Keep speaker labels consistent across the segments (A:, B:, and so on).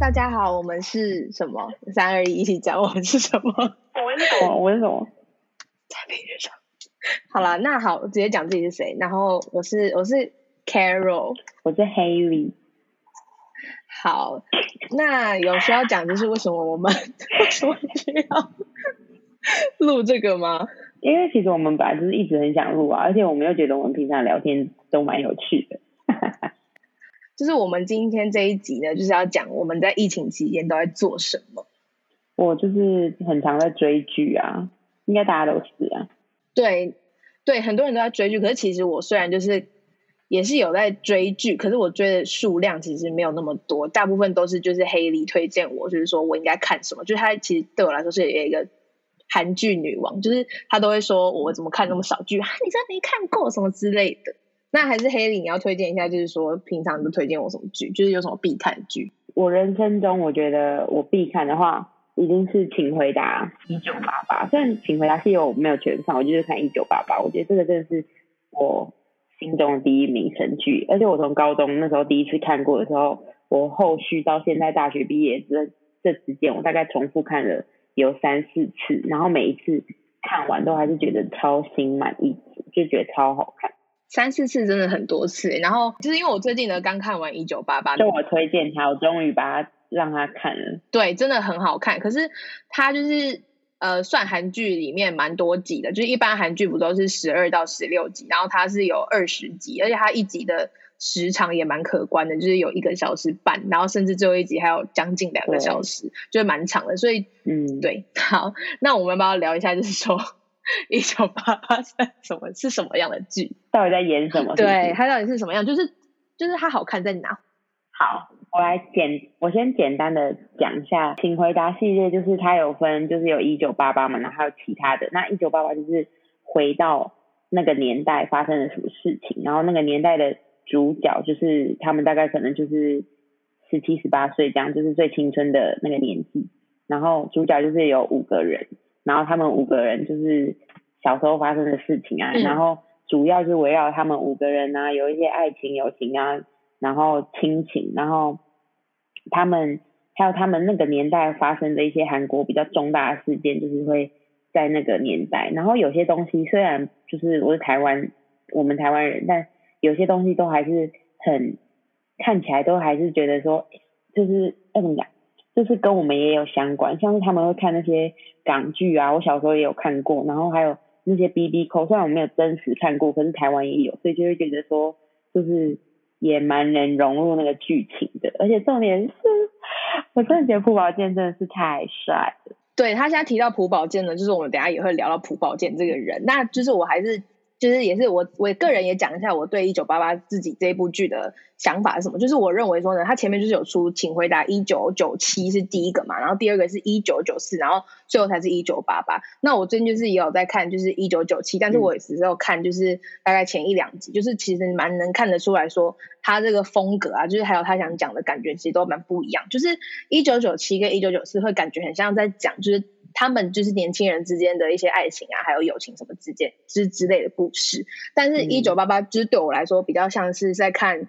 A: 大家好，我们是什么？三二一，一起讲我们是什么？
B: 我们是什么？我们是什么？
A: 在平上。好了，那好，我直接讲自己是谁。然后我是我是 Carol，
B: 我是 Haley。
A: 好，那有需要讲就是为什么我们 为什么需要录这个吗？
B: 因为其实我们本来就是一直很想录啊，而且我们又觉得我们平常聊天都蛮有趣的。
A: 就是我们今天这一集呢，就是要讲我们在疫情期间都在做什么。
B: 我就是很常在追剧啊，应该大家都是啊。
A: 对对，很多人都在追剧，可是其实我虽然就是也是有在追剧，可是我追的数量其实没有那么多，大部分都是就是黑梨推荐我，就是说我应该看什么。就是他其实对我来说是有一个韩剧女王，就是他都会说我怎么看那么少剧啊，你真没看过什么之类的。那还是黑里，你要推荐一下，就是说平常都推荐我什么剧，就是有什么必看剧。
B: 我人生中我觉得我必看的话，一定是《请回答一九八八》。虽然《请回答》是有没有全看，我就是看一九八八。我觉得这个真的是我心中的第一名神剧，而且我从高中那时候第一次看过的时候，我后续到现在大学毕业这这之间，我大概重复看了有三四次，然后每一次看完都还是觉得超心满意足，就觉得超好看。
A: 三四次真的很多次，然后就是因为我最近呢刚看完《一九八八》，
B: 就我推荐他，我终于把它让他看了。
A: 对，真的很好看。可是他就是呃，算韩剧里面蛮多集的，就是一般韩剧不都是十二到十六集，然后它是有二十集，而且它一集的时长也蛮可观的，就是有一个小时半，然后甚至最后一集还有将近两个小时，就是蛮长的。所以嗯，对，好，那我们要不要聊一下，就是说。一九八八是什么？是什么样的剧？
B: 到底在演什么？
A: 对，它到底是什么样？就是就是它好看在哪？
B: 好，我来简，我先简单的讲一下，请回答系列，就是它有分，就是有一九八八嘛，然后还有其他的。那一九八八就是回到那个年代发生了什么事情，然后那个年代的主角就是他们大概可能就是十七十八岁这样，就是最青春的那个年纪。然后主角就是有五个人。然后他们五个人就是小时候发生的事情啊，然后主要是围绕他们五个人啊，有一些爱情、友情啊，然后亲情，然后他们还有他们那个年代发生的一些韩国比较重大的事件，就是会在那个年代。然后有些东西虽然就是我是台湾，我们台湾人，但有些东西都还是很看起来都还是觉得说，就是怎么讲？就是跟我们也有相关，像是他们会看那些港剧啊，我小时候也有看过，然后还有那些 B B 扣，虽然我没有真实看过，可是台湾也有，所以就会觉得说，就是也蛮能融入那个剧情的。而且重点是，我真的觉得朴宝剑真的是太帅了。
A: 对他现在提到朴宝剑呢，就是我们等下也会聊到朴宝剑这个人，那就是我还是。就是也是我我个人也讲一下我对一九八八自己这部剧的想法是什么？就是我认为说呢，它前面就是有出，请回答一九九七是第一个嘛，然后第二个是一九九四，然后最后才是一九八八。那我最近就是也有在看，就是一九九七，但是我只有看就是大概前一两集，就是其实蛮能看得出来说他这个风格啊，就是还有他想讲的感觉，其实都蛮不一样。就是一九九七跟一九九四会感觉很像在讲，就是。他们就是年轻人之间的一些爱情啊，还有友情什么之间之之类的故事。但是，一九八八就是对我来说比较像是在看，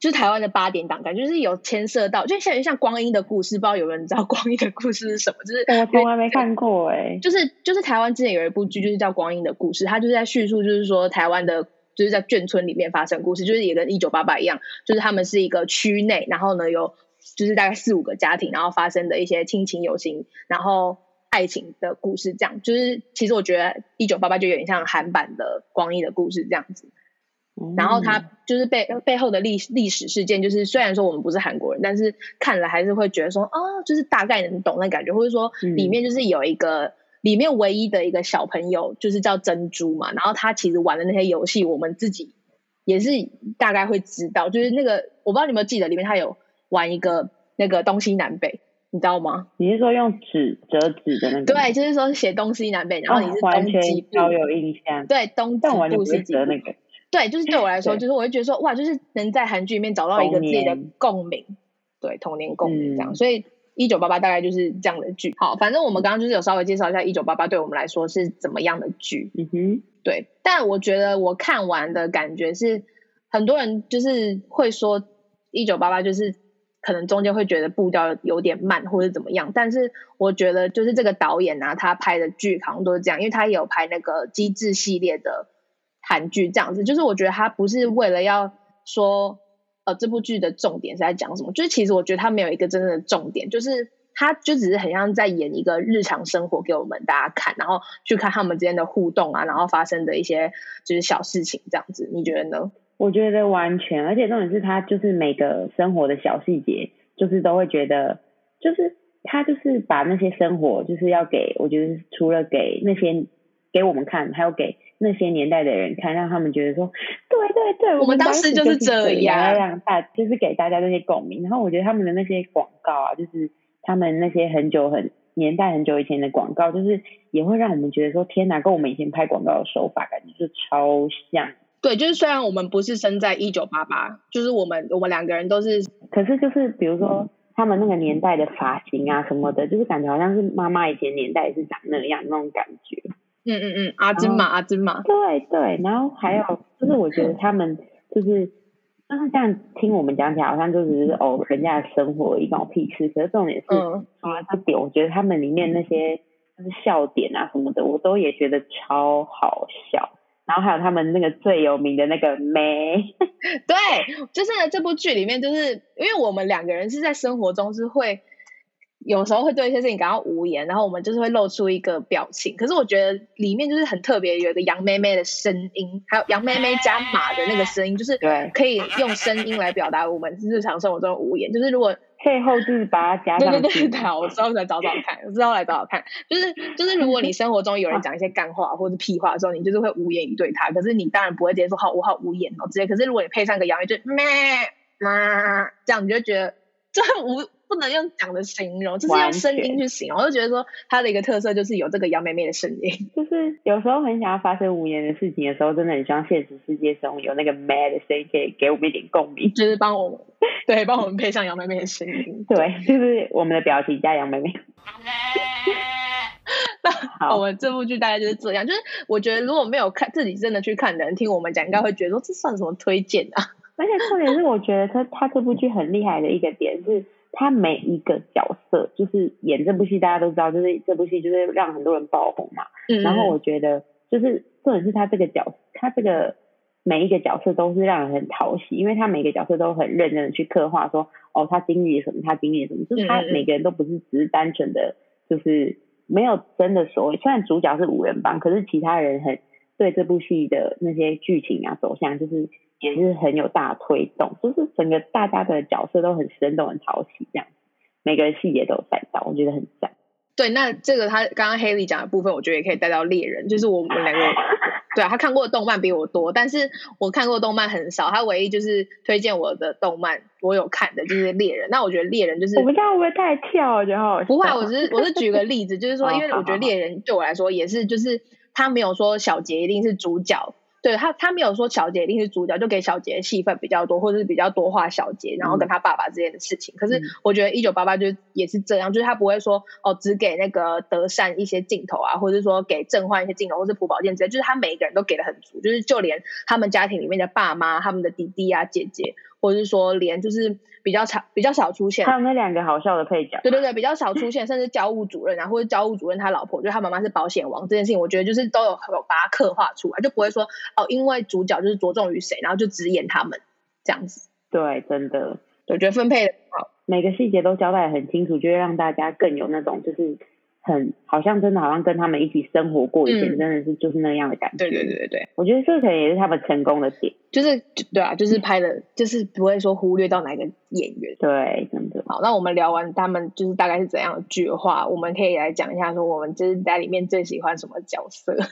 A: 就是台湾的八点档，感觉就是有牵涉到，就像像光阴的故事，不知道有人知道光阴的故事是什么？就是
B: 我从来没看过哎。
A: 就是就是台湾之前有一部剧，就是叫《光阴的故事》，它就是在叙述，就是说台湾的，就是在眷村里面发生故事，就是也跟一九八八一样，就是他们是一个区内，然后呢有。就是大概四五个家庭，然后发生的一些亲情、友情，然后爱情的故事，这样就是其实我觉得一九八八就有点像韩版的光阴的故事这样子。然后它就是背背后的历历史事件，就是虽然说我们不是韩国人，但是看了还是会觉得说，哦，就是大概能懂那感觉，或者说里面就是有一个里面唯一的一个小朋友，就是叫珍珠嘛。然后他其实玩的那些游戏，我们自己也是大概会知道，就是那个我不知道你有没有记得里面他有。玩一个那个东西南北，你知道吗？
B: 你是说用纸折纸的那个？
A: 对，就是说写东西南北，然后你是东极部，
B: 有印象。
A: 对，东极部是
B: 折那个。
A: 对，就是对我来说，就是我会觉得说，哇，就是能在韩剧里面找到一个自己的共鸣，对，童年共鸣这样。所以一九八八大概就是这样的剧。好，反正我们刚刚就是有稍微介绍一下一九八八对我们来说是怎么样的剧。嗯哼，对。但我觉得我看完的感觉是，很多人就是会说一九八八就是。可能中间会觉得步调有点慢或者怎么样，但是我觉得就是这个导演啊，他拍的剧好像都是这样，因为他也有拍那个机智系列的韩剧这样子，就是我觉得他不是为了要说呃这部剧的重点是在讲什么，就是其实我觉得他没有一个真正的重点，就是他就只是很像在演一个日常生活给我们大家看，然后去看他们之间的互动啊，然后发生的一些就是小事情这样子，你觉得呢？
B: 我觉得完全，而且重点是他就是每个生活的小细节，就是都会觉得，就是他就是把那些生活，就是要给我觉得除了给那些给我们看，还有给那些年代的人看，让他们觉得说，对对对，
A: 我们当
B: 时
A: 就是
B: 这
A: 样，
B: 让大就是给大家那些共鸣。然后我觉得他们的那些广告啊，就是他们那些很久很年代很久以前的广告，就是也会让我们觉得说，天哪，跟我们以前拍广告的手法感觉就超像。
A: 对，就是虽然我们不是生在一九八八，就是我们我们两个人都是，
B: 可是就是比如说他们那个年代的发型啊什么的，就是感觉好像是妈妈以前年代也是长那样那种感觉。
A: 嗯嗯嗯，阿珍玛阿珍玛。
B: 对对，然后还有就是我觉得他们就是就是这样听我们讲起来，好像就只是哦人家的生活一种屁事。可是重点是，除了这点，我觉得他们里面那些就是笑点啊什么的，我都也觉得超好笑。然后还有他们那个最有名的那个梅，
A: 对，就是这部剧里面，就是因为我们两个人是在生活中是会有时候会对一些事情感到无言，然后我们就是会露出一个表情。可是我觉得里面就是很特别，有一个杨妹妹的声音，还有杨妹妹加马的那个声音，就是可以用声音来表达我们日常生活中的无言。就是如果
B: 配后置把它加上
A: 去。对对对对，我之后来找找看，我之后来找找看。就是就是，如果你生活中有人讲一些干话或者屁话的时候，你就是会无言以对他。可是你当然不会直接说好，我好无言哦，直接。可是如果你配上个洋芋，就咩嘛，这样你就觉得这无。不能用讲的形容，就是用声音去形容。我就觉得说，它的一个特色就是有这个杨妹妹的声音。
B: 就是有时候很想要发生无言的事情的时候，真的很希望现实世界中有那个 mad 的声音，可以给我们一点共鸣，
A: 就是帮我们，对，帮我们配上杨妹妹的声音。
B: 对，就是我们的表情加杨妹妹。
A: 那我们这部剧大概就是这样。就是我觉得如果没有看自己真的去看的人听我们讲，应该会觉得说这算什么推荐啊？
B: 而且重点是，我觉得他他这部剧很厉害的一个点是。他每一个角色，就是演这部戏，大家都知道，就是这部戏就是让很多人爆红嘛。嗯。然后我觉得，就是重点是他这个角，他这个每一个角色都是让人很讨喜，因为他每个角色都很认真的去刻画，说哦，他经历了什么，他经历了什么，就是他每个人都不是只是单纯的，就是没有真的所谓。虽然主角是五人帮，可是其他人很对这部戏的那些剧情啊走向，就是。也是很有大推动，就是整个大家的角色都很生动、很讨喜，这样每个人细节都有带到，我觉得很赞。
A: 对，那这个他刚刚黑莉讲的部分，我觉得也可以带到猎人，就是我们两个，对啊，他看过的动漫比我多，但是我看过动漫很少，他唯一就是推荐我的动漫，我有看的就是猎人。那我觉得猎人就是
B: 我不知道会不会太跳，然后
A: 不会，我只是我是举个例子，就是说，因为我觉得猎人对我来说也是，就是他没有说小杰一定是主角。对他，他没有说小杰一定是主角，就给小杰戏份比较多，或者是比较多画小杰，然后跟他爸爸之间的事情。可是我觉得一九八八就也是这样，就是他不会说哦，只给那个德善一些镜头啊，或者是说给正焕一些镜头，或是朴宝剑之类，就是他每一个人都给的很足，就是就连他们家庭里面的爸妈、他们的弟弟啊、姐姐。或者是说，连就是比较少、比较少出现，
B: 还有那两个好笑的配角，
A: 对对对，比较少出现，甚至教务主任啊，或者教务主任他老婆，就他妈妈是保险王这件事情，我觉得就是都有有把它刻画出来，就不会说哦，因为主角就是着重于谁，然后就只演他们这样子。
B: 对，真的，
A: 我觉得分配好，
B: 每个细节都交代的很清楚，就会让大家更有那种就是。很好像真的好像跟他们一起生活过一天，真的是就是那样的感觉。
A: 对对对对对，
B: 我觉得这可能也是他们成功的点，
A: 就是对啊，就是拍的，就是不会说忽略到哪个演员。
B: 对，真的。
A: 好，那我们聊完他们就是大概是怎样的剧的话，我们可以来讲一下说我们就是在里面最喜欢什么角色。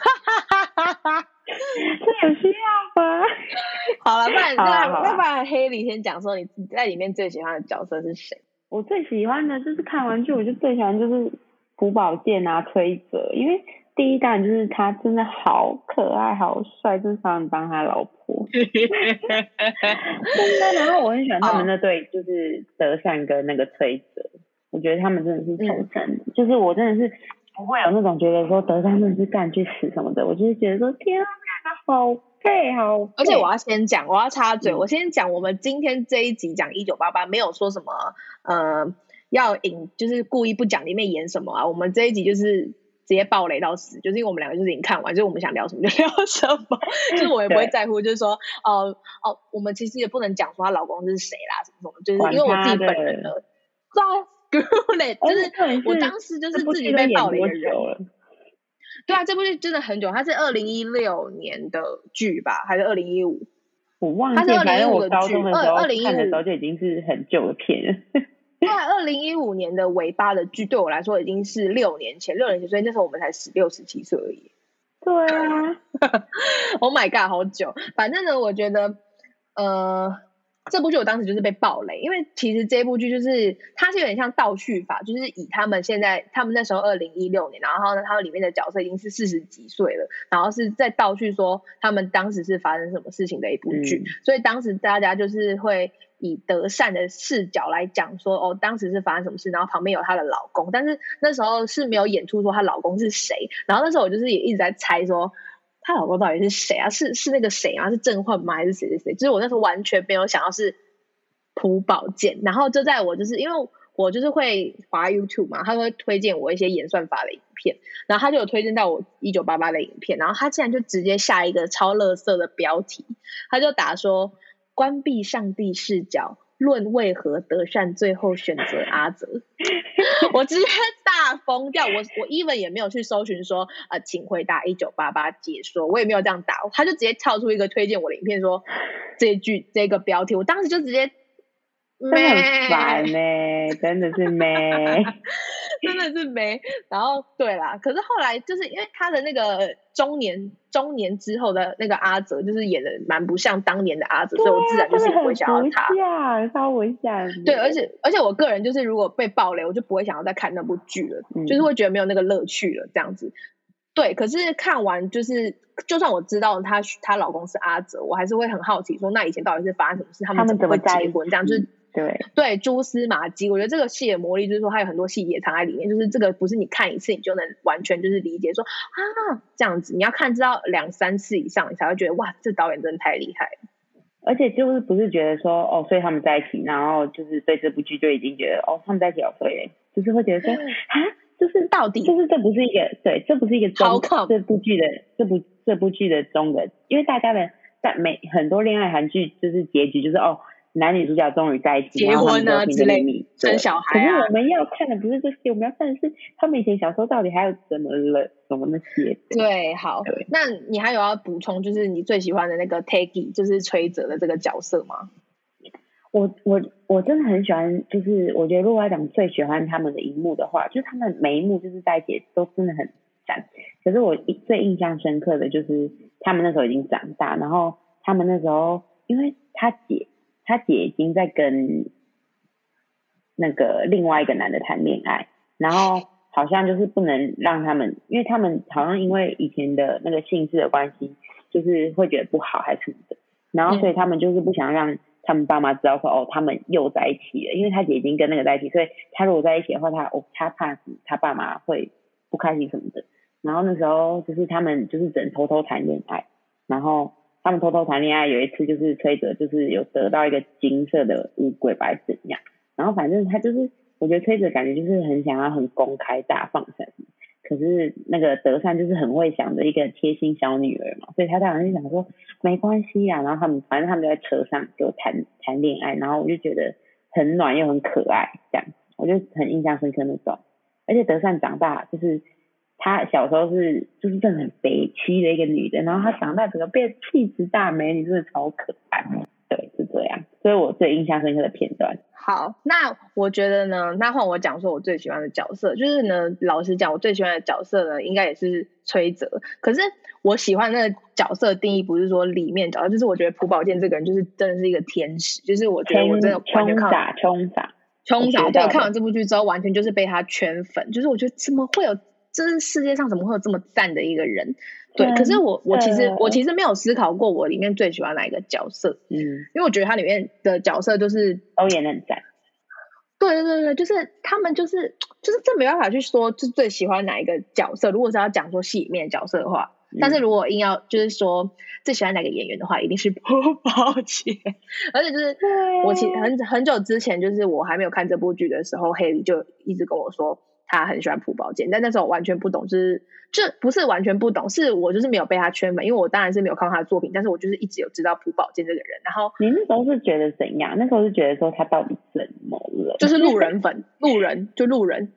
A: 这
B: 有需要吗？
A: 好了，不然那要不然黑里先讲说你在里面最喜欢的角色是谁？
B: 我最喜欢的就是看完剧，我就最喜欢就是。朴宝剑啊，崔泽，因为第一弹就是他真的好可爱、好帅，就是想当他老婆。真的，然后我很喜欢他们那对，就是德善跟那个崔泽，我觉得他们真的是天生，就是我真的是不会有那种觉得说德善真的是干去死什么的，我就是觉得说天啊，好配，好。
A: 而且我要先讲，我要插嘴，我先讲，我们今天这一集讲一九八八，没有说什么呃要引，就是故意不讲里面演什么啊。我们这一集就是直接爆雷到死，就是因为我们两个就是已经看完，就是我们想聊什么就聊什么，就是我也不会在乎，就是说哦哦，我们其实也不能讲说她老公是谁啦，什么什么，就是因为我自己本人的，对啊，就是我当时就是自己被爆雷的人。对啊，这部剧真的很久，它是二零一六年的剧吧，还是二零一五？
B: 我忘记，反正我高中的时候看的时候就已经是很旧的片了。
A: 对啊，二零一五年的尾巴的剧对我来说已经是六年前，六年前，所以那时候我们才十六、十七岁而已。
B: 对啊，
A: Oh my god，好久。反正呢，我觉得，呃。这部剧我当时就是被爆雷，因为其实这部剧就是它是有点像倒叙法，就是以他们现在他们那时候二零一六年，然后呢，他们里面的角色已经是四十几岁了，然后是在倒叙说他们当时是发生什么事情的一部剧，所以当时大家就是会以德善的视角来讲说，哦，当时是发生什么事，然后旁边有她的老公，但是那时候是没有演出说她老公是谁，然后那时候我就是也一直在猜说。她老公到底是谁啊？是是那个谁啊？是郑焕吗？还是谁谁谁？就是我那时候完全没有想到是朴宝剑。然后就在我就是因为我就是会滑 YouTube 嘛，他会推荐我一些演算法的影片，然后他就有推荐到我一九八八的影片，然后他竟然就直接下一个超乐色的标题，他就打说关闭上帝视角。论为何德善最后选择阿泽，我直接大疯掉。我我 even 也没有去搜寻说，呃，请回答一九八八解说，我也没有这样打，他就直接跳出一个推荐我的影片，说这句这个标题，我当时就直接。
B: 真的很烦呢，真的是没，
A: 真的是没。然后对啦，可是后来就是因为他的那个中年中年之后的那个阿泽，就是演的蛮不像当年的阿泽，所以我自然就是不会想要他。
B: 像，稍微像。
A: 对，而且而且我个人就是如果被爆雷，我就不会想要再看那部剧了，就是会觉得没有那个乐趣了这样子。对，可是看完就是，就算我知道她她老公是阿泽，我还是会很好奇，说那以前到底是发生什么事，他们怎么会结婚？这样就是。
B: 对
A: 对，蛛丝马迹，我觉得这个戏的魔力就是说，它有很多细节藏在里面，就是这个不是你看一次你就能完全就是理解说啊这样子，你要看知道两三次以上，你才会觉得哇，这导演真的太厉害了。
B: 而且就是不是觉得说哦，所以他们在一起，然后就是对这部剧就已经觉得哦，他们在一起好睡，就是会觉得说啊，就是
A: 到底
B: 就是这不是一个对，这不是一个中这部剧的这部这部剧的中的，因为大家的在每很多恋爱韩剧就是结局就是哦。男女主角终于在一起，
A: 结婚啊之类，生小孩
B: 啊。可是我们要看的不是这些，我们要看的是他们以前小时候到底还有怎么了，什么那些。
A: 对，好。那你还有要补充，就是你最喜欢的那个 Taggy，就是崔泽的这个角色吗？
B: 我我我真的很喜欢，就是我觉得如果要讲最喜欢他们的一幕的话，就是他们每一幕就是在一起都真的很赞。可是我最印象深刻的就是他们那时候已经长大，然后他们那时候因为他姐。他姐已经在跟那个另外一个男的谈恋爱，然后好像就是不能让他们，因为他们好像因为以前的那个性质的关系，就是会觉得不好还是什么的，然后所以他们就是不想让他们爸妈知道说哦他们又在一起了，因为他姐已经跟那个在一起，所以他如果在一起的话，他哦他怕他爸妈会不开心什么的，然后那时候就是他们就是只能偷偷谈恋爱，然后。他们偷偷谈恋爱，有一次就是崔哲就是有得到一个金色的乌龟，不知怎样。然后反正他就是，我觉得崔哲感觉就是很想要很公开大放什么。可是那个德善就是很会想的一个贴心小女儿嘛，所以他当然就想说没关系啊。然后他们反正他们就在车上就谈谈恋爱，然后我就觉得很暖又很可爱，这样我就很印象深刻那种。而且德善长大就是。她小时候是就是真的很悲戚的一个女的，然后她长大整个变气质大美女，真的超可爱。对，是这样，所以我最印象深刻的片段。
A: 好，那我觉得呢，那换我讲说我最喜欢的角色，就是呢，老实讲，我最喜欢的角色呢，应该也是崔泽。可是我喜欢那个角色定义不是说里面角色，就是我觉得朴宝剑这个人就是真的是一个天使，就是我觉得我真的
B: 冲傻冲傻
A: 冲傻。对，看完这部剧之后，完全就是被他圈粉，就是我觉得怎么会有。这是世界上怎么会有这么赞的一个人？对，可是我我其实我其实没有思考过我里面最喜欢哪一个角色，嗯，因为我觉得它里面的角色就是
B: 都演的很赞。
A: 对对对对，就是他们就是就是这没办法去说，就最喜欢哪一个角色。如果是要讲说戏里面角色的话，但是如果硬要就是说最喜欢哪个演员的话，一定是朴宝剑。而且就是我其实很很久之前，就是我还没有看这部剧的时候，黑里就一直跟我说他很喜欢朴宝剑，但那时候我完全不懂，就是这不是完全不懂，是我就是没有被他圈粉，因为我当然是没有看过他的作品，但是我就是一直有知道朴宝剑这个人。然后
B: 你那时候是觉得怎样？那时候是觉得说他到底怎么了？
A: 就是路人粉，路人就路人。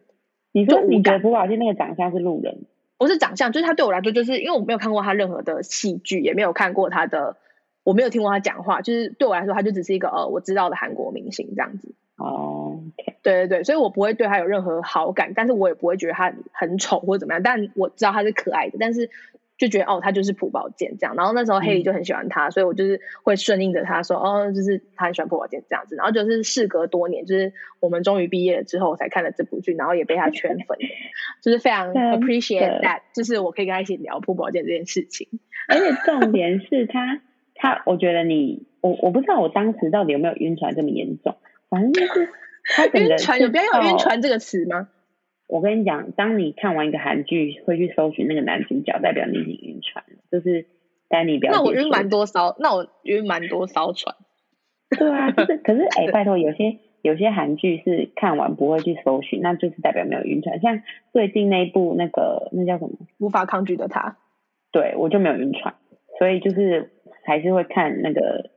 B: 你说你觉得朴宝剑那个长相是路人？
A: 不是长相，就是他对我来说，就是因为我没有看过他任何的戏剧，也没有看过他的，我没有听过他讲话，就是对我来说，他就只是一个呃我知道的韩国明星这样子。
B: 哦，
A: 对对对，所以我不会对他有任何好感，但是我也不会觉得他很丑或者怎么样，但我知道他是可爱的，但是。就觉得哦，他就是朴宝剑这样，然后那时候黑里就很喜欢他，所以我就是会顺应着他说哦，就是他很喜欢朴宝剑这样子，然后就是事隔多年，就是我们终于毕业了之后才看了这部剧，然后也被他圈粉，就是非常 appreciate that，就是我可以跟他一起聊朴宝剑这件事情。
B: 而且重点是他，他我觉得你，我我不知道我当时到底有没有晕船这么严重，反正就是 他
A: 晕船有必要用晕船这个词吗？
B: 我跟你讲，当你看完一个韩剧，会去搜寻那个男主角，代表你已经晕船了。就是丹尼表
A: 那我晕蛮多艘，那我晕蛮多艘船。
B: 对啊，就是可是哎，拜托，有些有些韩剧是看完不会去搜寻，那就是代表没有晕船。像最近那一部那个那叫什么？
A: 无法抗拒的他。
B: 对，我就没有晕船，所以就是还是会看那个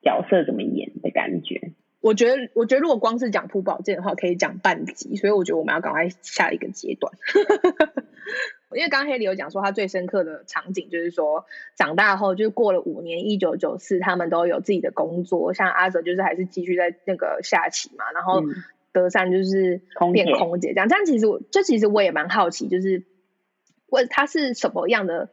B: 角色怎么演的感觉。
A: 我觉得，我觉得如果光是讲朴宝剑的话，可以讲半集，所以我觉得我们要赶快下一个阶段。因为刚刚黑里有讲说，他最深刻的场景就是说，长大后就是过了五年，一九九四，他们都有自己的工作，像阿泽就是还是继续在那个下棋嘛，然后德善就是变空姐这样。但其实我，这其实我也蛮好奇，就是问他是什么样的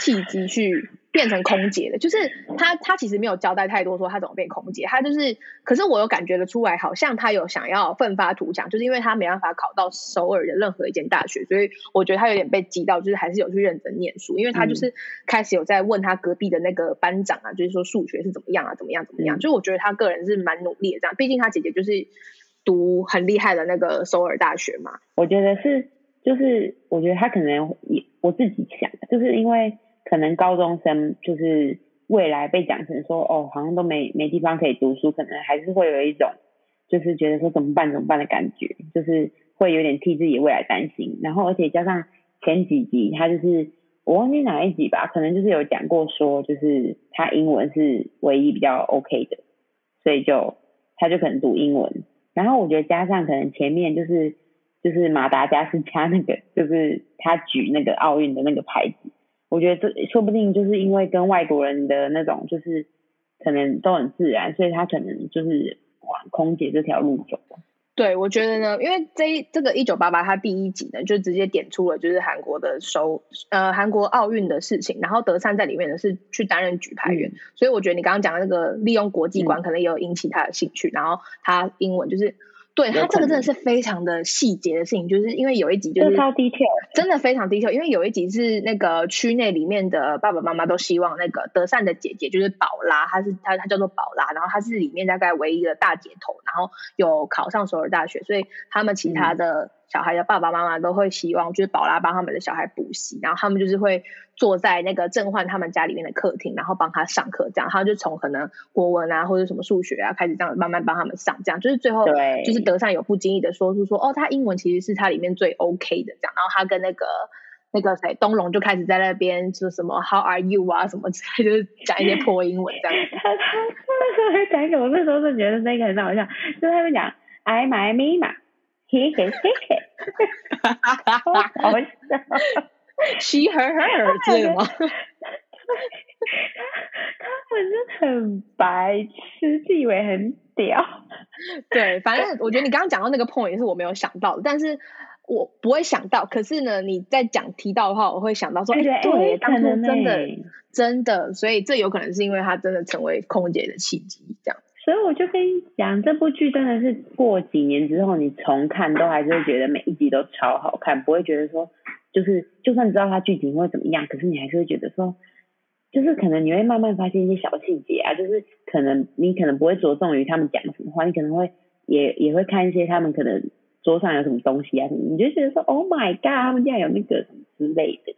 A: 契机去。变成空姐的，就是他，他其实没有交代太多，说他怎么变空姐。他就是，可是我有感觉得出来，好像他有想要奋发图强，就是因为他没办法考到首尔的任何一间大学，所以我觉得他有点被激到，就是还是有去认真念书。因为他就是开始有在问他隔壁的那个班长啊，就是说数学是怎么样啊，怎么样怎么样。就我觉得他个人是蛮努力的，这样，毕竟他姐姐就是读很厉害的那个首尔大学嘛。
B: 我觉得是，就是我觉得他可能也我自己想，就是因为。可能高中生就是未来被讲成说哦，好像都没没地方可以读书，可能还是会有一种就是觉得说怎么办怎么办的感觉，就是会有点替自己未来担心。然后而且加上前几集他就是我忘记哪一集吧，可能就是有讲过说就是他英文是唯一比较 OK 的，所以就他就可能读英文。然后我觉得加上可能前面就是就是马达加斯加那个就是他举那个奥运的那个牌子。我觉得这说不定就是因为跟外国人的那种就是可能都很自然，所以他可能就是往空姐这条路走。
A: 对，我觉得呢，因为这这个一九八八，它第一集呢就直接点出了就是韩国的收呃韩国奥运的事情，然后德善在里面呢是去担任举牌员，所以我觉得你刚刚讲的那个利用国际观可能也有引起他的兴趣，然后他英文就是。对他这个真的是非常的细节的事情，就是因为有一集就是
B: 超 detail，
A: 真的非常 detail。因为有一集是那个区内里面的爸爸妈妈都希望那个德善的姐姐就是宝拉，她是她她叫做宝拉，然后她是里面大概唯一的大姐头，然后有考上首尔大学，所以他们其他的。小孩的爸爸妈妈都会希望，就是宝拉帮他们的小孩补习，然后他们就是会坐在那个正焕他们家里面的客厅，然后帮他上课，这样，他就从可能国文啊或者什么数学啊开始这样慢慢帮他们上，这样，就是最后就是德善有不经意的说出说，哦，他英文其实是他里面最 OK 的这样，然后他跟那个那个谁东龙就开始在那边说什么 How are you 啊什么之类，就是讲一些破英文这样。
B: 他他他会讲什么？我那时候是觉得那个很好笑，就他们讲 I my me 嘛。嘿嘿嘿嘿，哈哈哈哈哈
A: ！，she her her 之类的吗？他
B: 他们是很白痴，自以为很屌。
A: 对，反正我觉得你刚刚讲到那个 point 也是我没有想到的，但是我不会想到。可是呢，你在讲提到的话，我会想到说，哎，对，当初真的真的，所以这有可能是因为他真的成为空姐的契机，这样。
B: 所以我就跟你讲，这部剧真的是过几年之后你重看都还是会觉得每一集都超好看，不会觉得说就是就算知道它剧情会怎么样，可是你还是会觉得说，就是可能你会慢慢发现一些小细节啊，就是可能你可能不会着重于他们讲什么话，你可能会也也会看一些他们可能桌上有什么东西啊什么，你就觉得说 Oh my God，他们竟然有那个什么之类的，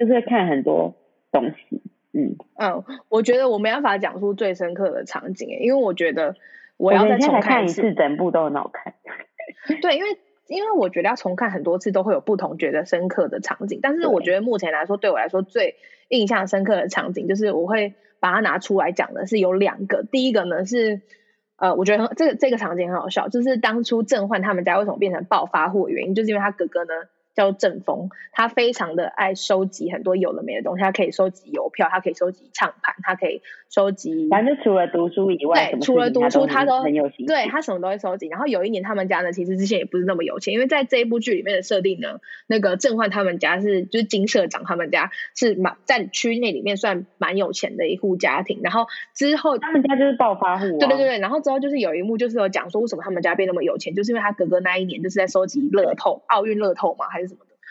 B: 就是会看很多东西。嗯
A: 嗯，我觉得我没办法讲出最深刻的场景，因为我觉得我要再重
B: 看
A: 一
B: 次，整部都很好看。
A: 对，因为因为我觉得要重看很多次都会有不同觉得深刻的场景，但是我觉得目前来说，对我来说最印象深刻的场景，就是我会把它拿出来讲的是有两个。第一个呢是，呃，我觉得这个这个场景很好笑，就是当初郑焕他们家为什么变成暴发户的原因，就是因为他哥哥呢。叫正峰，他非常的爱收集很多有的没的东西，他可以收集邮票，他可以收集唱盘，他可以收集，
B: 反正除了读书以外，
A: 对，除了读书他
B: 都很有心，
A: 对他什么都会收集。然后有一年他们家呢，其实之前也不是那么有钱，因为在这一部剧里面的设定呢，那个正焕他们家是就是金社长他们家是蛮在区内里面算蛮有钱的一户家庭。然后之后
B: 他们家就是暴发户，
A: 对对对对。然后之后就是有一幕就是有讲说为什么他们家变那么有钱，就是因为他哥哥那一年就是在收集乐透，奥运乐透嘛还是。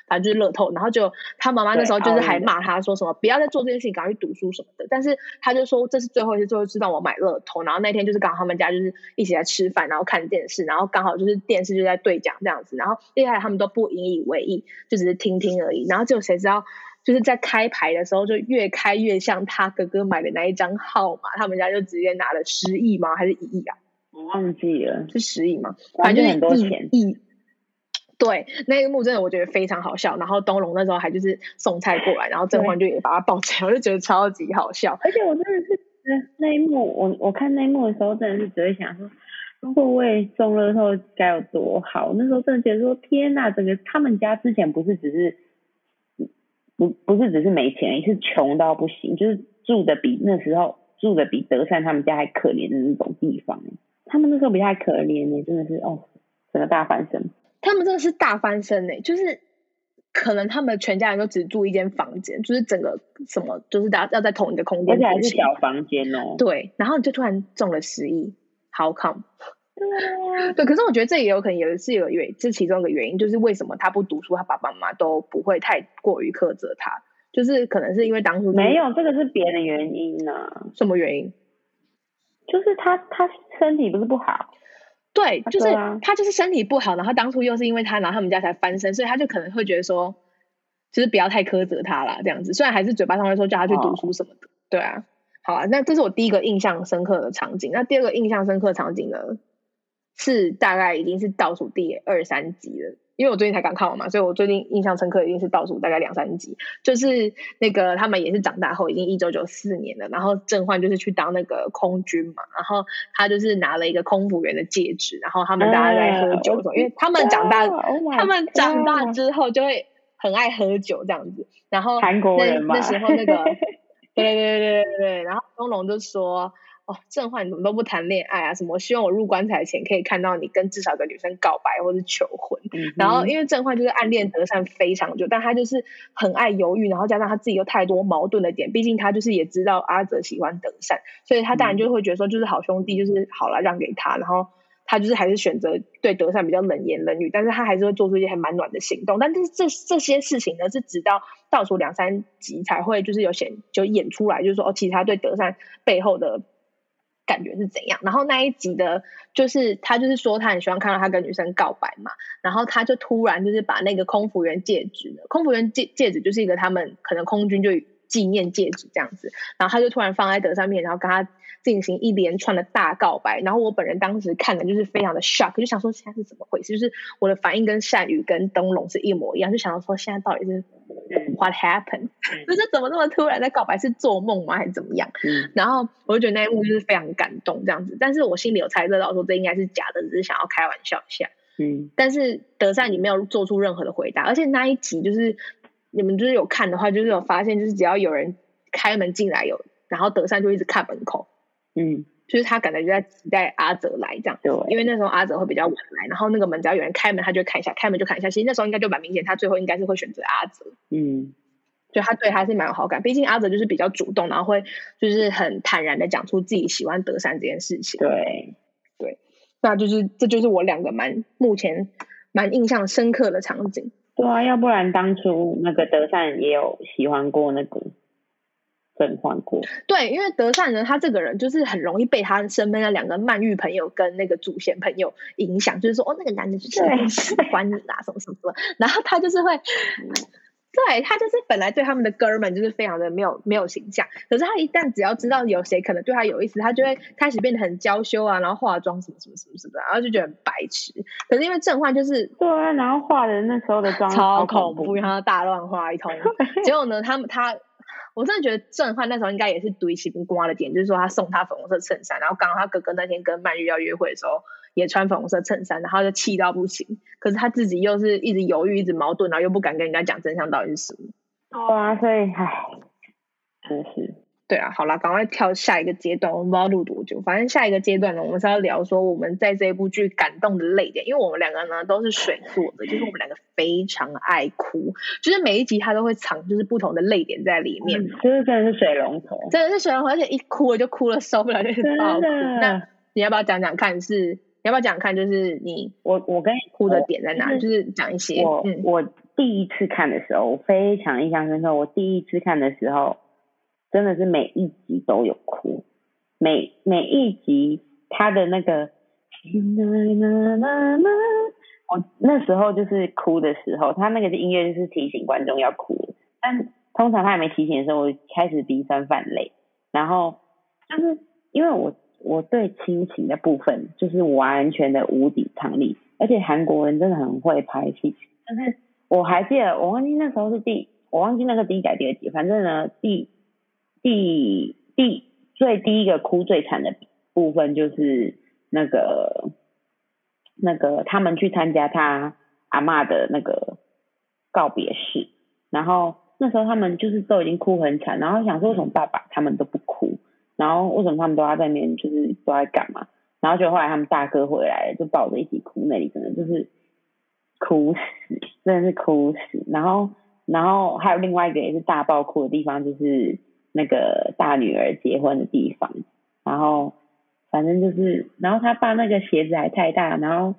A: 反正就是乐透，然后就他妈妈那时候就是还骂他说什么不要再做这件事情，赶快去读书什么的。但是他就说这是最后一次，最后一次让我买乐透。然后那天就是刚好他们家就是一起在吃饭，然后看电视，然后刚好就是电视就在对讲这样子。然后接下来他们都不引以为意，就只是听听而已。然后就谁知道就是在开牌的时候就越开越像他哥哥买的那一张号码，他们家就直接拿了十亿吗？还是一亿啊？
B: 我忘记了，
A: 是十亿吗？反正就是
B: 很多钱
A: 亿。对，那一幕真的我觉得非常好笑。然后东龙那时候还就是送菜过来，然后甄嬛就也把他抱起来，我就觉得超级好笑。
B: 而且我真的是那一幕，我我看那一幕的时候，真的是只会想说，如果我也中了后该有多好。那时候真的觉得说，天呐，整个他们家之前不是只是不不是只是没钱，是穷到不行，就是住的比那时候住的比德善他们家还可怜的那种地方。他们那时候比较可怜呢，真的是哦，整个大翻身。
A: 他们真的是大翻身呢，就是可能他们全家人都只住一间房间，就是整个什么就是大家要在同一个空间，
B: 而且还是小房间哦。
A: 对，然后就突然中了十亿，How come？对，可是我觉得这也有可能也是有原，这其中一个原因就是为什么他不读书，他爸爸妈妈都不会太过于苛责他，就是可能是因为当初
B: 没有这个是别的原因呢？
A: 什么原因？
B: 就是他他身体不是不好。
A: 对，就是他就是身体不好，然后当初又是因为他，然后他们家才翻身，所以他就可能会觉得说，就是不要太苛责他啦，这样子。虽然还是嘴巴上会说叫他去读书什么的，对啊。好啊，那这是我第一个印象深刻的场景。那第二个印象深刻场景呢，是大概已经是倒数第二三集了。因为我最近才刚看完嘛，所以我最近印象深刻一定是倒数大概两三集，就是那个他们也是长大后已经一九九四年了，然后郑焕就是去当那个空军嘛，然后他就是拿了一个空服员的戒指，然后他们大家在喝酒，因为他们长大，他们长大之后就会很爱喝酒这样子，然后
B: 韩国人嘛，
A: 那时候那个，对对对对对，然后东龙就说。哦，郑焕你怎么都不谈恋爱啊？什么希望我入棺材前可以看到你跟至少一个女生告白或者求婚？然后因为郑焕就是暗恋德善非常久，但他就是很爱犹豫，然后加上他自己有太多矛盾的点，毕竟他就是也知道阿泽喜欢德善，所以他当然就会觉得说就是好兄弟，就是好了让给他，然后他就是还是选择对德善比较冷言冷语，但是他还是会做出一些很蛮暖的行动。但是这这些事情呢，是直到倒数两三集才会就是有显就演出来，就是说哦，其实他对德善背后的。感觉是怎样？然后那一集的，就是他就是说他很喜欢看到他跟女生告白嘛，然后他就突然就是把那个空服员戒指，空服员戒戒指就是一个他们可能空军就纪念戒指这样子，然后他就突然放在德上面，然后跟他。进行一连串的大告白，然后我本人当时看的就是非常的 shock，就想说现在是怎么回事？就是我的反应跟善宇跟灯笼是一模一样，就想到说现在到底是 what happened？就是怎么那么突然在告白？是做梦吗？还是怎么样？然后我就觉得那一幕就是非常感动这样子，但是我心里有猜测到说这应该是假的，只是想要开玩笑一下。嗯，但是德善你没有做出任何的回答，而且那一集就是你们就是有看的话，就是有发现，就是只要有人开门进来有，然后德善就一直看门口。嗯，就是他可能就在期待阿泽来这样，对，因为那时候阿泽会比较晚来，然后那个门只要有人开门，他就看一下，开门就看一下。其实那时候应该就蛮明显，他最后应该是会选择阿泽。嗯，就他对他是蛮有好感，毕竟阿泽就是比较主动，然后会就是很坦然的讲出自己喜欢德善这件事情。
B: 对，
A: 对，那就是这就是我两个蛮目前蛮印象深刻的场景。
B: 对啊，要不然当初那个德善也有喜欢过那个。更换过
A: 对，因为德善人他这个人就是很容易被他身边的两个曼玉朋友跟那个祖贤朋友影响，就是说哦，那个男的就是喜欢你啦，什么什么什么，然后他就是会对他就是本来对他们的哥们就是非常的没有没有形象，可是他一旦只要知道有谁可能对他有意思，他就会开始变得很娇羞啊，然后化妆什么什么什么什么，然后就觉得很白痴。可是因为正焕就是
B: 对啊，然后化的那时候的妆
A: 超
B: 恐
A: 恐怖，然后大乱化一通。结果呢，他们他。我真的觉得震撼那时候应该也是堆起不瓜的点，就是说他送他粉红色衬衫，然后刚好他哥哥那天跟曼玉要约会的时候也穿粉红色衬衫，然后就气到不行。可是他自己又是一直犹豫，一直矛盾，然后又不敢跟人家讲真相到底是什么。
B: 对啊，所以唉，真是。
A: 对啊，好啦，赶快跳下一个阶段。我们不知道录多久，反正下一个阶段呢，我们是要聊说我们在这一部剧感动的泪点，因为我们两个呢都是水做的，就是我们两个非常爱哭，就是每一集它都会藏就是不同的泪点在里面，
B: 就是真的是水龙头，
A: 真的是水龙头，而且一哭了就哭了受不了，就是爆哭。那你要不要讲讲看？是你要不要讲看？就是你
B: 我我跟你
A: 哭的点在哪？就是讲一些。
B: 我我第一次看的时候，我非常印象深刻。我第一次看的时候。真的是每一集都有哭，每每一集他的那个，我那时候就是哭的时候，他那个音乐就是提醒观众要哭，但通常他还没提醒的时候，我开始鼻酸泛泪，然后就是因为我我对亲情的部分就是完全的无抵抗力，而且韩国人真的很会拍戏，但是我还记得我忘记那时候是第我忘记那个第一改第二集，反正呢第。第第最第一个哭最惨的部分就是那个那个他们去参加他阿妈的那个告别式，然后那时候他们就是都已经哭很惨，然后想说为什么爸爸他们都不哭，然后为什么他们都要在那边就是都在干嘛？然后就后来他们大哥回来就抱着一起哭，那里真的就是哭死，真的是哭死。然后然后还有另外一个也是大爆哭的地方就是。那个大女儿结婚的地方，然后反正就是，然后他爸那个鞋子还太大，然后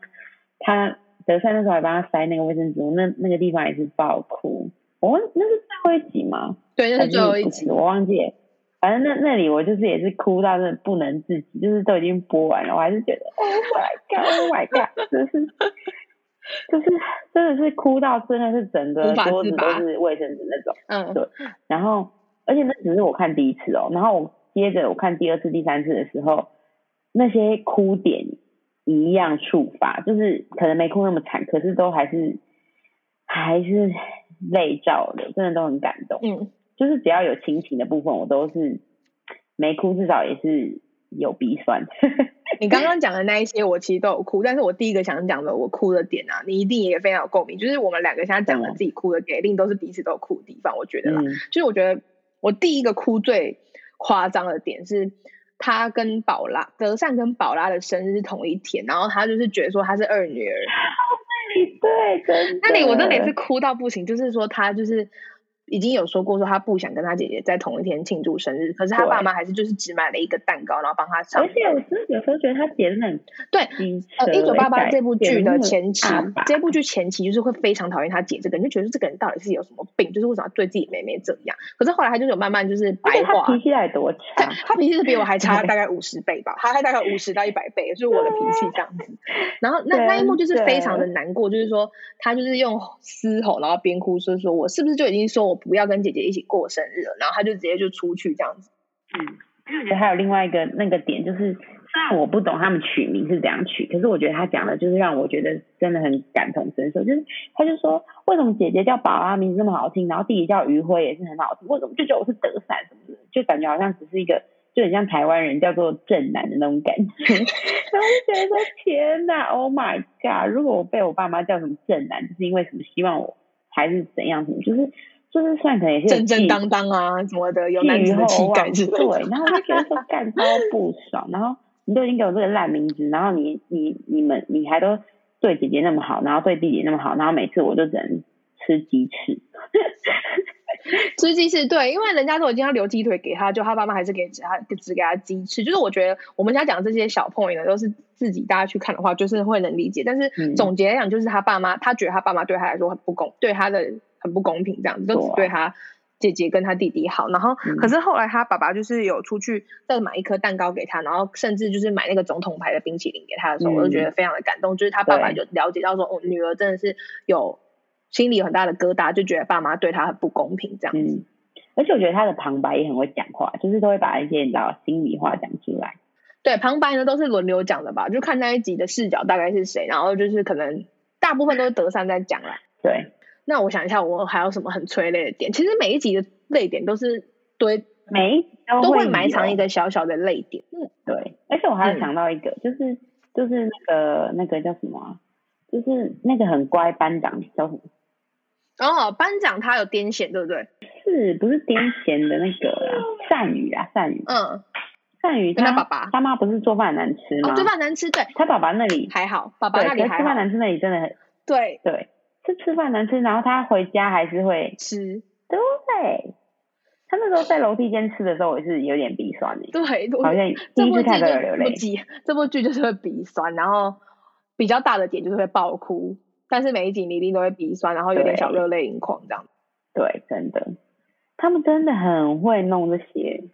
B: 他德善那时候还帮他塞那个卫生纸，那那个地方也是爆哭。我那是最后一集吗？
A: 对，那是最后一集，
B: 我忘记。反正那那里我就是也是哭到真的不能自己，就是都已经播完了，我还是觉得 Oh my God，Oh my God，就是就是真的是哭到真的是整个桌子都是卫生纸那种。嗯，对，然后。而且那只是我看第一次哦，然后我接着我看第二次、第三次的时候，那些哭点一样触发，就是可能没哭那么惨，可是都还是还是泪照的，真的都很感动。嗯，就是只要有亲情的部分，我都是没哭，至少也是有鼻酸。
A: 你刚刚讲的那一些，我其实都有哭，但是我第一个想讲的我哭的点啊，你一定也非常有共鸣，就是我们两个现在讲的自己哭的点，一定都是彼此都有哭的地方。我觉得啦，就是我觉得。我第一个哭最夸张的点是，他跟宝拉德善跟宝拉的生日是同一天，然后他就是觉得说他是二女儿，
B: 对，真
A: 那里我真的也是哭到不行，就是说他就是。已经有说过说他不想跟他姐姐在同一天庆祝生日，可是他爸妈还是就是只买了一个蛋糕，然后帮他上。
B: 而且我真的有时候觉得他姐的很
A: 对，呃，一九八八这部剧的前期，这部剧前期就是会非常讨厌他姐这个人，就觉得这个人到底是有什么病，就是为什么对自己妹妹这样。可是后来他就有慢慢就是白化，
B: 脾气还多差，
A: 他脾气是比我还差大概五十倍吧，他还大概五十到一百倍，就是我的脾气这样子。然后那那一幕就是非常的难过，就是说他就是用嘶吼，然后边哭说说我是不是就已经说我。不要跟姐姐一起过生日了，然后他就直接就出去这样子。
B: 嗯，我觉得还有另外一个那个点，就是虽然我不懂他们取名是怎样取，可是我觉得他讲的就是让我觉得真的很感同身受。就是他就说，为什么姐姐叫宝啊，名字那么好听，然后弟弟叫余辉也是很好听，为什么就觉得我是德善什么的，就感觉好像只是一个就很像台湾人叫做正男的那种感觉。然后就觉得说，天哪，Oh my God！如果我被我爸妈叫什么正男，就是因为什么希望我还是怎样什么，就是。就是算可能也是
A: 正正当当啊什么的，有男子的气概之类
B: 对，然后就觉得说干超不爽，然后你都已经给我这个烂名字，然后你你你们你还都对姐姐那么好，然后对弟弟那么好，然后每次我就只能吃鸡翅，
A: 吃鸡翅对，因为人家都已经要留鸡腿给他，就他爸妈还是给只他只给他鸡翅，就是我觉得我们现在讲这些小 point 呢，都是自己大家去看的话，就是会能理解，但是总结来讲，就是他爸妈他觉得他爸妈对他来说很不公，对他的。很不公平，这样子都只对他姐姐跟他弟弟好，然后可是后来他爸爸就是有出去再买一颗蛋糕给他，然后甚至就是买那个总统牌的冰淇淋给他的时候，我就觉得非常的感动，就是他爸爸就了解到说，哦，女儿真的是有心里有很大的疙瘩，就觉得爸妈对他很不公平这样子。
B: 嗯，而且我觉得他的旁白也很会讲话，就是都会把一些你知道心里话讲出来。
A: 对，旁白呢都是轮流讲的吧，就看那一集的视角大概是谁，然后就是可能大部分都是德善在讲啦。
B: 对，
A: 那我想一下，我还有什么很催泪的点？其实每一集的泪点都是堆，
B: 每一集
A: 都
B: 会
A: 会埋藏一个小小的泪点。嗯，
B: 对，而且我还有
A: 嗯
B: 想到一个，就是就是那个那个叫什么啊、就是那个很乖班长叫什么？
A: 哦班长他有癫痫，对不对？
B: 是不是癫痫的那个啊？善宇啊，善宇，
A: 嗯，
B: 善宇
A: 跟他爸爸
B: 他妈不是做饭很难吃吗？
A: 哦，对饭难吃，对，
B: 他爸爸那里
A: 还好，爸爸，那里还
B: 吃饭，难吃那里真的很
A: 对，
B: 对，是吃饭难吃，然后他回家还是会
A: 吃，
B: 对。他那时候在楼梯间吃的时候，我是有点鼻酸的，
A: 对，
B: 好像第
A: 这部剧
B: 一次看到有流泪。
A: 就不急，这部剧就是会鼻酸，然后比较大的点就是会爆哭，但是每一集你一定都会鼻酸，然后有点小热泪盈眶这样。
B: 对，真的，他们真的很会弄这些。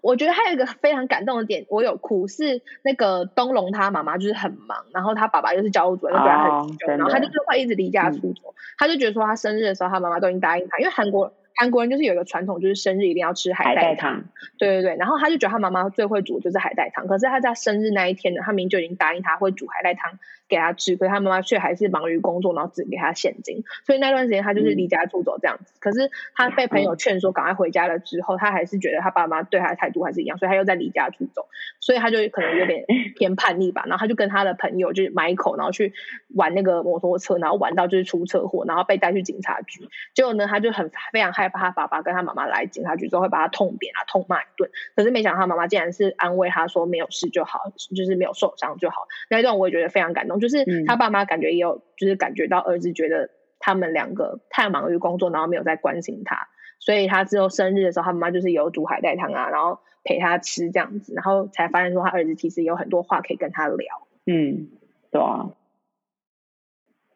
A: 我觉得还有一个非常感动的点，我有哭，是那个东龙他妈妈就是很忙，然后他爸爸又是教务主任，就对他
B: 哦
A: 很凶，
B: 真
A: 然后他
B: 的。
A: 就是会一直离家出走，他就觉得说他生日的时候，他妈妈都已经答应他，因为韩国韩国人就是有一个传统，就是生日一定要吃海
B: 海
A: 带汤，对对对，然后他就觉得他妈妈最会煮的就是海带汤，可是他在生日那一天呢，他明明就已经答应他会煮海带汤给他吃，可是他妈妈却还是忙于工作，然后只给他现金，所以那段时间他就是
B: 嗯。
A: 离家出走这样子。可是他被朋友劝说赶快回家了之后，他还是觉得他爸妈对他的态度还是一样，所以他又在离家出走，所以他就可能有点 偏叛逆吧，然后他就跟他的朋友就是买口，然后去玩那个摩托车，然后玩到就是出车祸，然后被带去警察局。结果呢，他就很非常害怕他爸爸跟他妈妈来警察局之后会把他痛扁啊、痛骂一顿。可是没想到他妈妈竟然是安慰他说没有事就好，就是没有受伤就好。那一段我也觉得非常感动，就是
B: 嗯
A: 他爸妈感觉也有就是感觉到儿子觉得他们两个太忙于工作，然后没有在关心他，所以他之后生日的时候，他妈妈就是有煮海带汤啊，然后陪他吃这样子，然后才发现说他儿子其实有很多话可以跟他聊。
B: 嗯，对啊。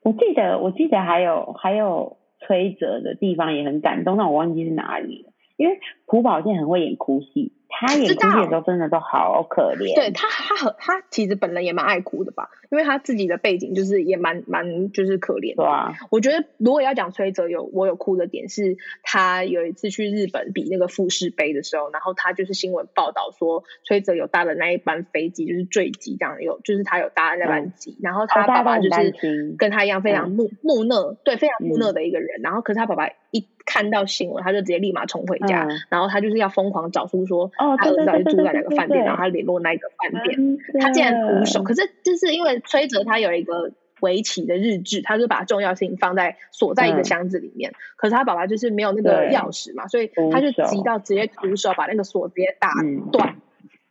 B: 我记得，我记得还有还有崔哲的地方也很感动，但我忘记是哪里了。因为朴宝剑很会演哭戏，他演
A: 知
B: 哭戏的时候真的都好可怜。
A: 对他，他很他其实本人也蛮爱哭的吧，因为他自己的背景就是也蛮蛮就是可怜的。
B: 对啊，
A: 我觉得如果要讲崔哲有我有哭的点是，他有一次去日本比那个富士杯的时候，然后他就是新闻报道说崔哲有搭的那一班飞机就是坠机，这样有就是他有搭那班机，然后他爸爸就是跟他一样非常
B: 嗯
A: 木木讷，对，非常木讷
B: 嗯
A: 的一个人。然后可是他爸爸一看到新闻，他就直接立马冲回家，
B: 嗯。
A: 然后他就是要疯狂找出说
B: 哦
A: 他儿子到底住在哪个饭店，然后他联络那个饭店。他竟然徒手，可是就是因为崔哲他有一个围棋的日志，他就把重要事情放在锁在一个
B: 嗯。
A: 箱子里面。可是他爸爸就是没有那个钥匙嘛，所以他就急到直接徒手把那个锁直接打
B: 嗯。
A: 断，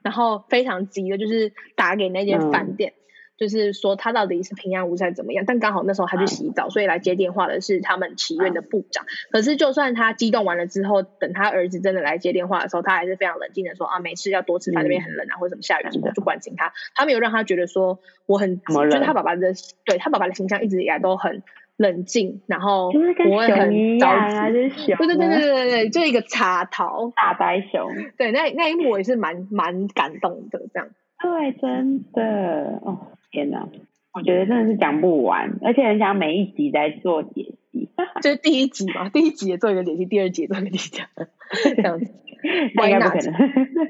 A: 然后非常急的就是打给那间饭店。就是说他到底是平安无事怎么样，但刚好那时候他去洗澡，所以来接电话的是他们祈愿的部长。可是就算他激动完了之后，等他儿子真的来接电话的时候，他还是非常冷静的说啊，没事，要多吃饭，那边很冷啊，或者什么下雨什么，
B: 的
A: 就关心他。他没有让他觉得说我很急，就是他爸爸的对他爸爸的形象一直以来都很冷静，然后不会很着急。对对对对对对，就一个插头。
B: 大白熊，
A: 对，那那一幕我也是蛮蛮感动的，这样。
B: 对，真的，哦，天哪，我觉得真的是讲不完，而且很想每一集在做解析，
A: 就是第一集嘛，第一集也做一个解析，第二集也做一个解析，这样子。
B: 那应该不可能，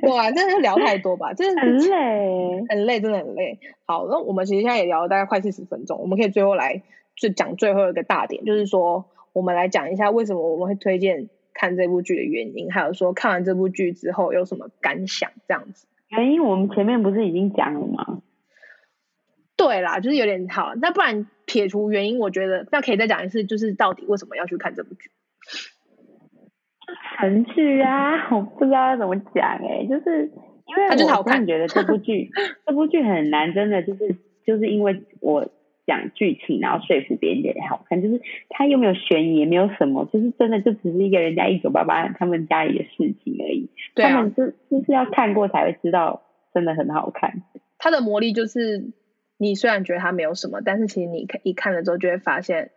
A: 对啊，真的是聊太多吧，真的
B: 很累。
A: 很累，真的很累。好，那我们其实现在也聊了大概快四十分钟，我们可以最后来就讲最后一个大点，就是说我们来讲一下为什么我们会推荐看这部剧的原因，还有说看完这部剧之后有什么感想，这样子。
B: 原因我们前面不是已经讲了吗？
A: 对啦，就是有点好，那不然撇除原因，我觉得那可以再讲一次，就是到底为什么要去看这部剧？
B: 程序啊，我不知道要怎么讲哎、就是因为我真
A: 看
B: 的觉得这部剧 这部剧很难，真的就是就是因为我讲剧情，然后说服别人觉得好看，就是它又没有悬疑，也没有什么，就是真的就只是一个人家一九八八他们家里的事情而已。
A: 对啊
B: 他们，就就是要看过才会知道，真的很好看。
A: 它的魔力就是你虽然觉得它没有什么，但是其实你看一看了之后就会发现，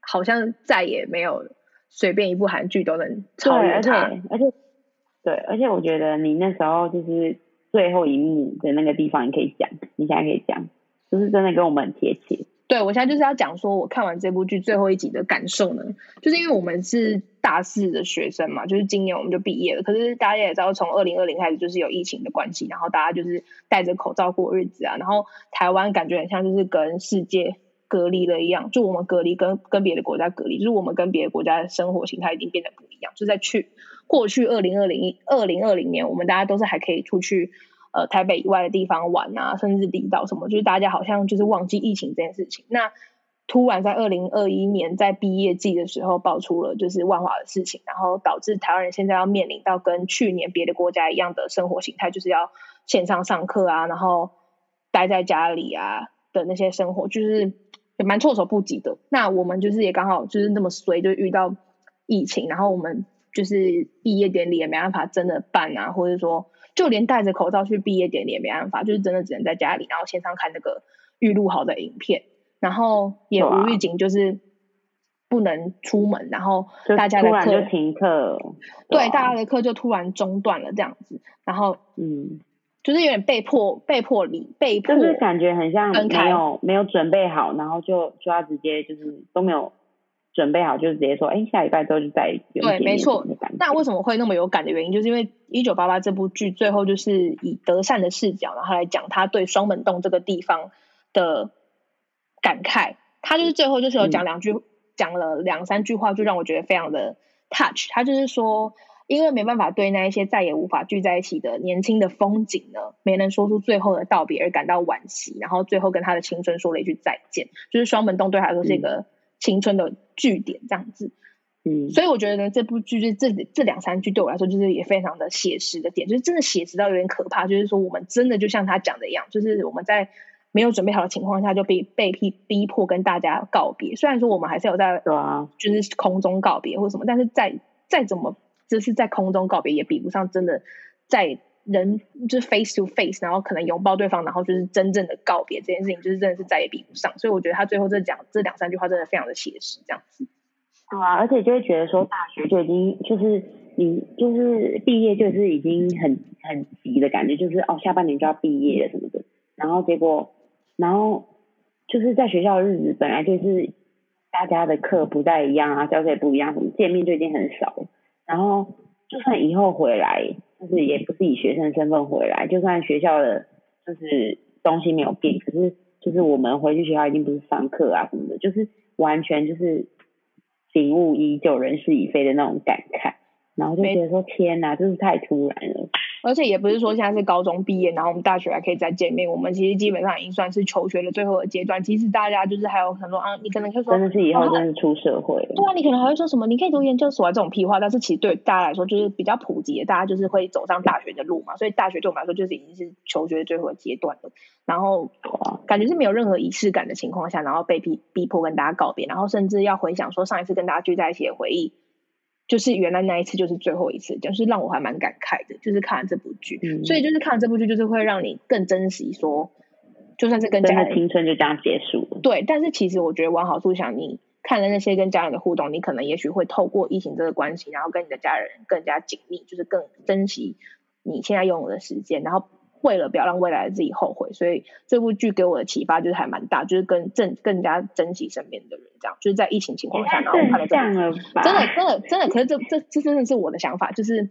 A: 好像再也没有随便一部韩剧都能超
B: 对，而且
A: 越它。
B: 而且对，而且我觉得你那时候就是最后一幕的那个地方，你可以讲，你现在可以讲，就是真的跟我们很贴切。
A: 对我现在就是要讲说，我看完这部剧最后一集的感受呢，就是因为我们是大四的学生嘛，就是今年我们就毕业了。可是大家也知道，从二零二零开始就是有疫情的关系，然后大家就是戴着口罩过日子啊。然后台湾感觉很像就是跟世界隔离了一样，就我们隔离跟跟别的国家隔离，就是我们跟别的国家的生活形态已经变得不一样。就在去过去二零二零二零二零年，我们大家都是还可以出去。呃，台北以外的地方玩啊，甚至离岛什么，就是大家好像就是忘记疫情这件事情。那突然在二零二一年在毕业季的时候爆出了就是万华的事情，然后导致台湾人现在要面临到跟去年别的国家一样的生活形态，就是要线上上课啊，然后待在家里啊的那些生活，就是也蛮措手不及的。那我们就是也刚好就是那么衰，就遇到疫情，然后我们就是毕业典礼也没办法真的办啊，或者说。就连戴着口罩去毕业典礼也没办法，就是真的只能在家里，然后线上看那个预录好的影片，然后也无预警，就是不能出门，然后大家的课
B: 就停课，
A: 对，大家的课就突然中断了这样子，然后嗯，就是有点被迫被迫离被迫，
B: 就是感觉很像没有没有准备好，然后就就要直接就是都没有。准备好就直接说，哎，下礼拜之后就在
A: 对，没错。那为什么会那么有感的原因，就是因为《一九八八》这部剧最后就是以德善的视角，然后来讲他对双门洞这个地方的感慨。他就是最后就是有讲两句，讲了两三句话，就让我觉得非常的 touch。他就是说，因为没办法对那一些再也无法聚在一起的年轻的风景呢，没能说出最后的道别而感到惋惜，然后最后跟他的青春说了一句再见。就是双门洞对他来说是一个。青春的据点这样子，嗯，所以我觉得呢，这部剧就是这这两三句对我来说就是也非常的写实的点，就是真的写实到有点可怕。就是说，我们真的就像他讲的一样，就是我们在没有准备好的情况下就被被逼逼迫跟大家告别。虽然说我们还是有在
B: 对啊，
A: 就是空中告别或者什么，但是再再怎么就是在空中告别，也比不上真的在。人就是 face to face，然后可能拥抱对方，然后就是真正的告别这件事情，就是真的是再也比不上。所以我觉得他最后这讲这两三句话真的非常的写实，这样子。
B: 对啊，而且就会觉得说大学就已经就是你就是毕业就是已经很很急的感觉，就是哦下半年就要毕业了什么的。然后结果，然后就是在学校的日子本来就是大家的课不太一样啊，教室也不一样，什么见面就已经很少了。然后就算以后回来。就是也不是以学生身份回来，就算学校的就是东西没有变，可是就是我们回去学校一定不是上课啊什么的，就是完全就是景物依旧，人事已非的那种感慨，然后就觉得说天哪，真是太突然了。
A: 而且也不是说现在是高中毕业，然后我们大学还可以再见面。我们其实基本上已经算是求学的最后的阶段。其实大家就是还有很多啊，你可能会说，
B: 真的是以后真的出社会了。
A: 对啊，你可能还会说什么？你可以读研究所啊这种屁话。但是其实对大家来说，就是比较普及的，大家就是会走上大学的路嘛。所以大学对我们来说，就是已经是求学最后的阶段了。然后感觉是没有任何仪式感的情况下，然后被逼逼迫跟大家告别，然后甚至要回想说上一次跟大家聚在一起的回忆。就是原来那一次就是最后一次，就是让我还蛮感慨的。就是看了这部剧，所以就是看了这部剧，就是会让你更珍惜说，就算是跟家人
B: 青春就这样结束了。
A: 对，但是其实我觉得往好处想，你看了那些跟家人的互动，你可能也许会透过疫情这个关系，然后跟你的家人更加紧密，就是更珍惜你现在拥有的时间，然后。为了不要让未来的自己后悔，所以这部剧给我的启发就是还蛮大，就是更更更加珍惜身边的人，这样就是在疫情情况下，然后看了
B: 这样
A: 真的真的真的，可是这这这真的是我的想法，就是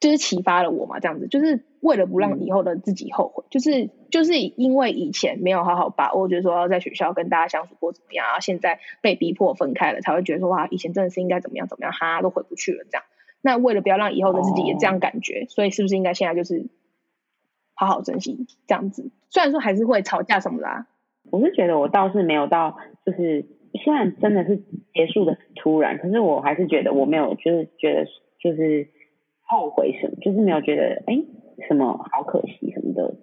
A: 就是启发了我嘛，这样子就是为了不让以后的自己后悔，就是就是因为以前没有好好把握，就是说要在学校跟大家相处过怎么样，然后现在被逼迫分开了，才会觉得说哇，以前真的是应该怎么样怎么样，哈都回不去了这样。那为了不要让以后的自己也这样感觉，所以是不是应该现在就是？好好珍惜这样子，虽然说还是会吵架什么的。
B: 我是觉得我倒是没有到，就是虽然真的是结束的很突然，可是我还是觉得我没有，就是觉得就是后悔什么，就是没有觉得哎什么好可惜什么的，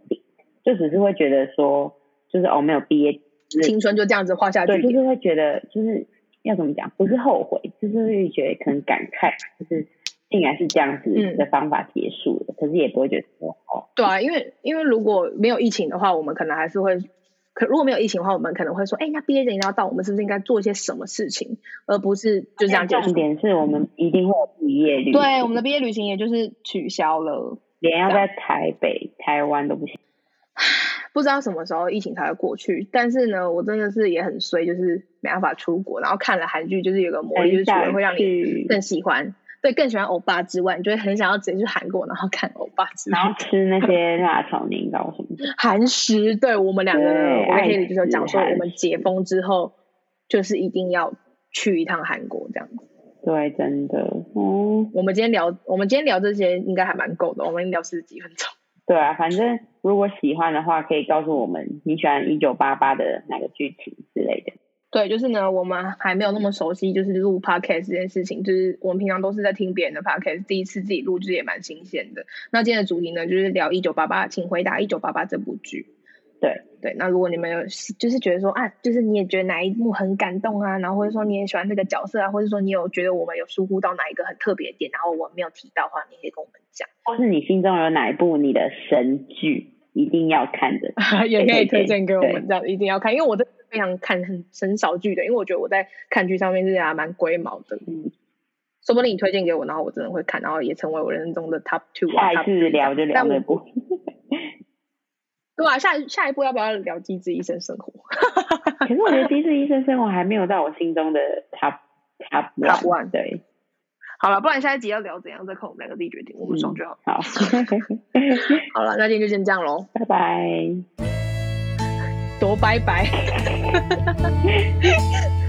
B: 就只是会觉得说，就是哦没有毕业，
A: 青春就这样子画下去。
B: 对，就是会觉得就是要怎么讲，不是后悔，就是会觉得可能感慨，就是。竟然是这样子的方法结束了，可是也不会觉得说哦。
A: 对啊，因为因为如果没有疫情的话，我们可能还是会；可如果没有疫情的话，我们可能会说，哎，那毕业典礼要到，我们是不是应该做一些什么事情，而不是就这样结束？
B: 重点是我们一定会有毕业旅，
A: 对，我们的毕业旅行也就是取消了，
B: 连要在台北、台湾都不行。
A: 不知道什么时候疫情才会过去。但是呢，我真的是也很衰，就是没办法出国。然后看了韩剧，就是有个魔力，就是会让你更喜欢，对，更喜欢欧巴之外，你就会很想要直接去韩国，然后看欧巴之，
B: 然后吃那些辣炒年糕什么的。
A: 韩食，对我们两个，我跟 Kelly 就是讲说，我们解封之后，就是一定要去一趟韩国这样子。
B: 对，真的。哦，
A: 我们今天聊，我们今天聊这些应该还蛮够的。我们聊四十几分钟。
B: 对啊，反正如果喜欢的话，可以告诉我们你喜欢一九八八的哪个剧情之类的。
A: 对，就是呢，我们还没有那么熟悉，就是录 podcast 这件事情，就是我们平常都是在听别人的 podcast，第一次自己录制也蛮新鲜的。那今天的主题呢，就是聊一九八八，请回答一九八八这部剧。
B: 对
A: 对，那如果你们有就是觉得说啊，就是你也觉得哪一幕很感动啊，然后或者说你也喜欢这个角色啊，或者说你有觉得我们有疏忽到哪一个很特别点，然后我没有提到的话，你可以跟我们讲。
B: 或是你心中有哪一部你的神剧一定要看的，
A: 也可以推荐给我们，这样一定要看，因为我的非常看很很少剧的，因为我觉得我在看剧上面是还蛮龟毛的。嗯，说不定你推荐给我，然后我真的会看，然后也成为我人生中的 top two。
B: 下一次聊就聊那部。
A: 对啊，下下一步要不要聊《机智医生生活》？
B: 可是我觉得《机智医生生活》还没有到我心中的 top top
A: top one。
B: 对，
A: 好了，不然下一集要聊怎样，再看我们两个自己决定。我们爽就好。
B: 好，
A: 好了，那今天就先这样喽，
B: 拜拜。
A: 多拜拜。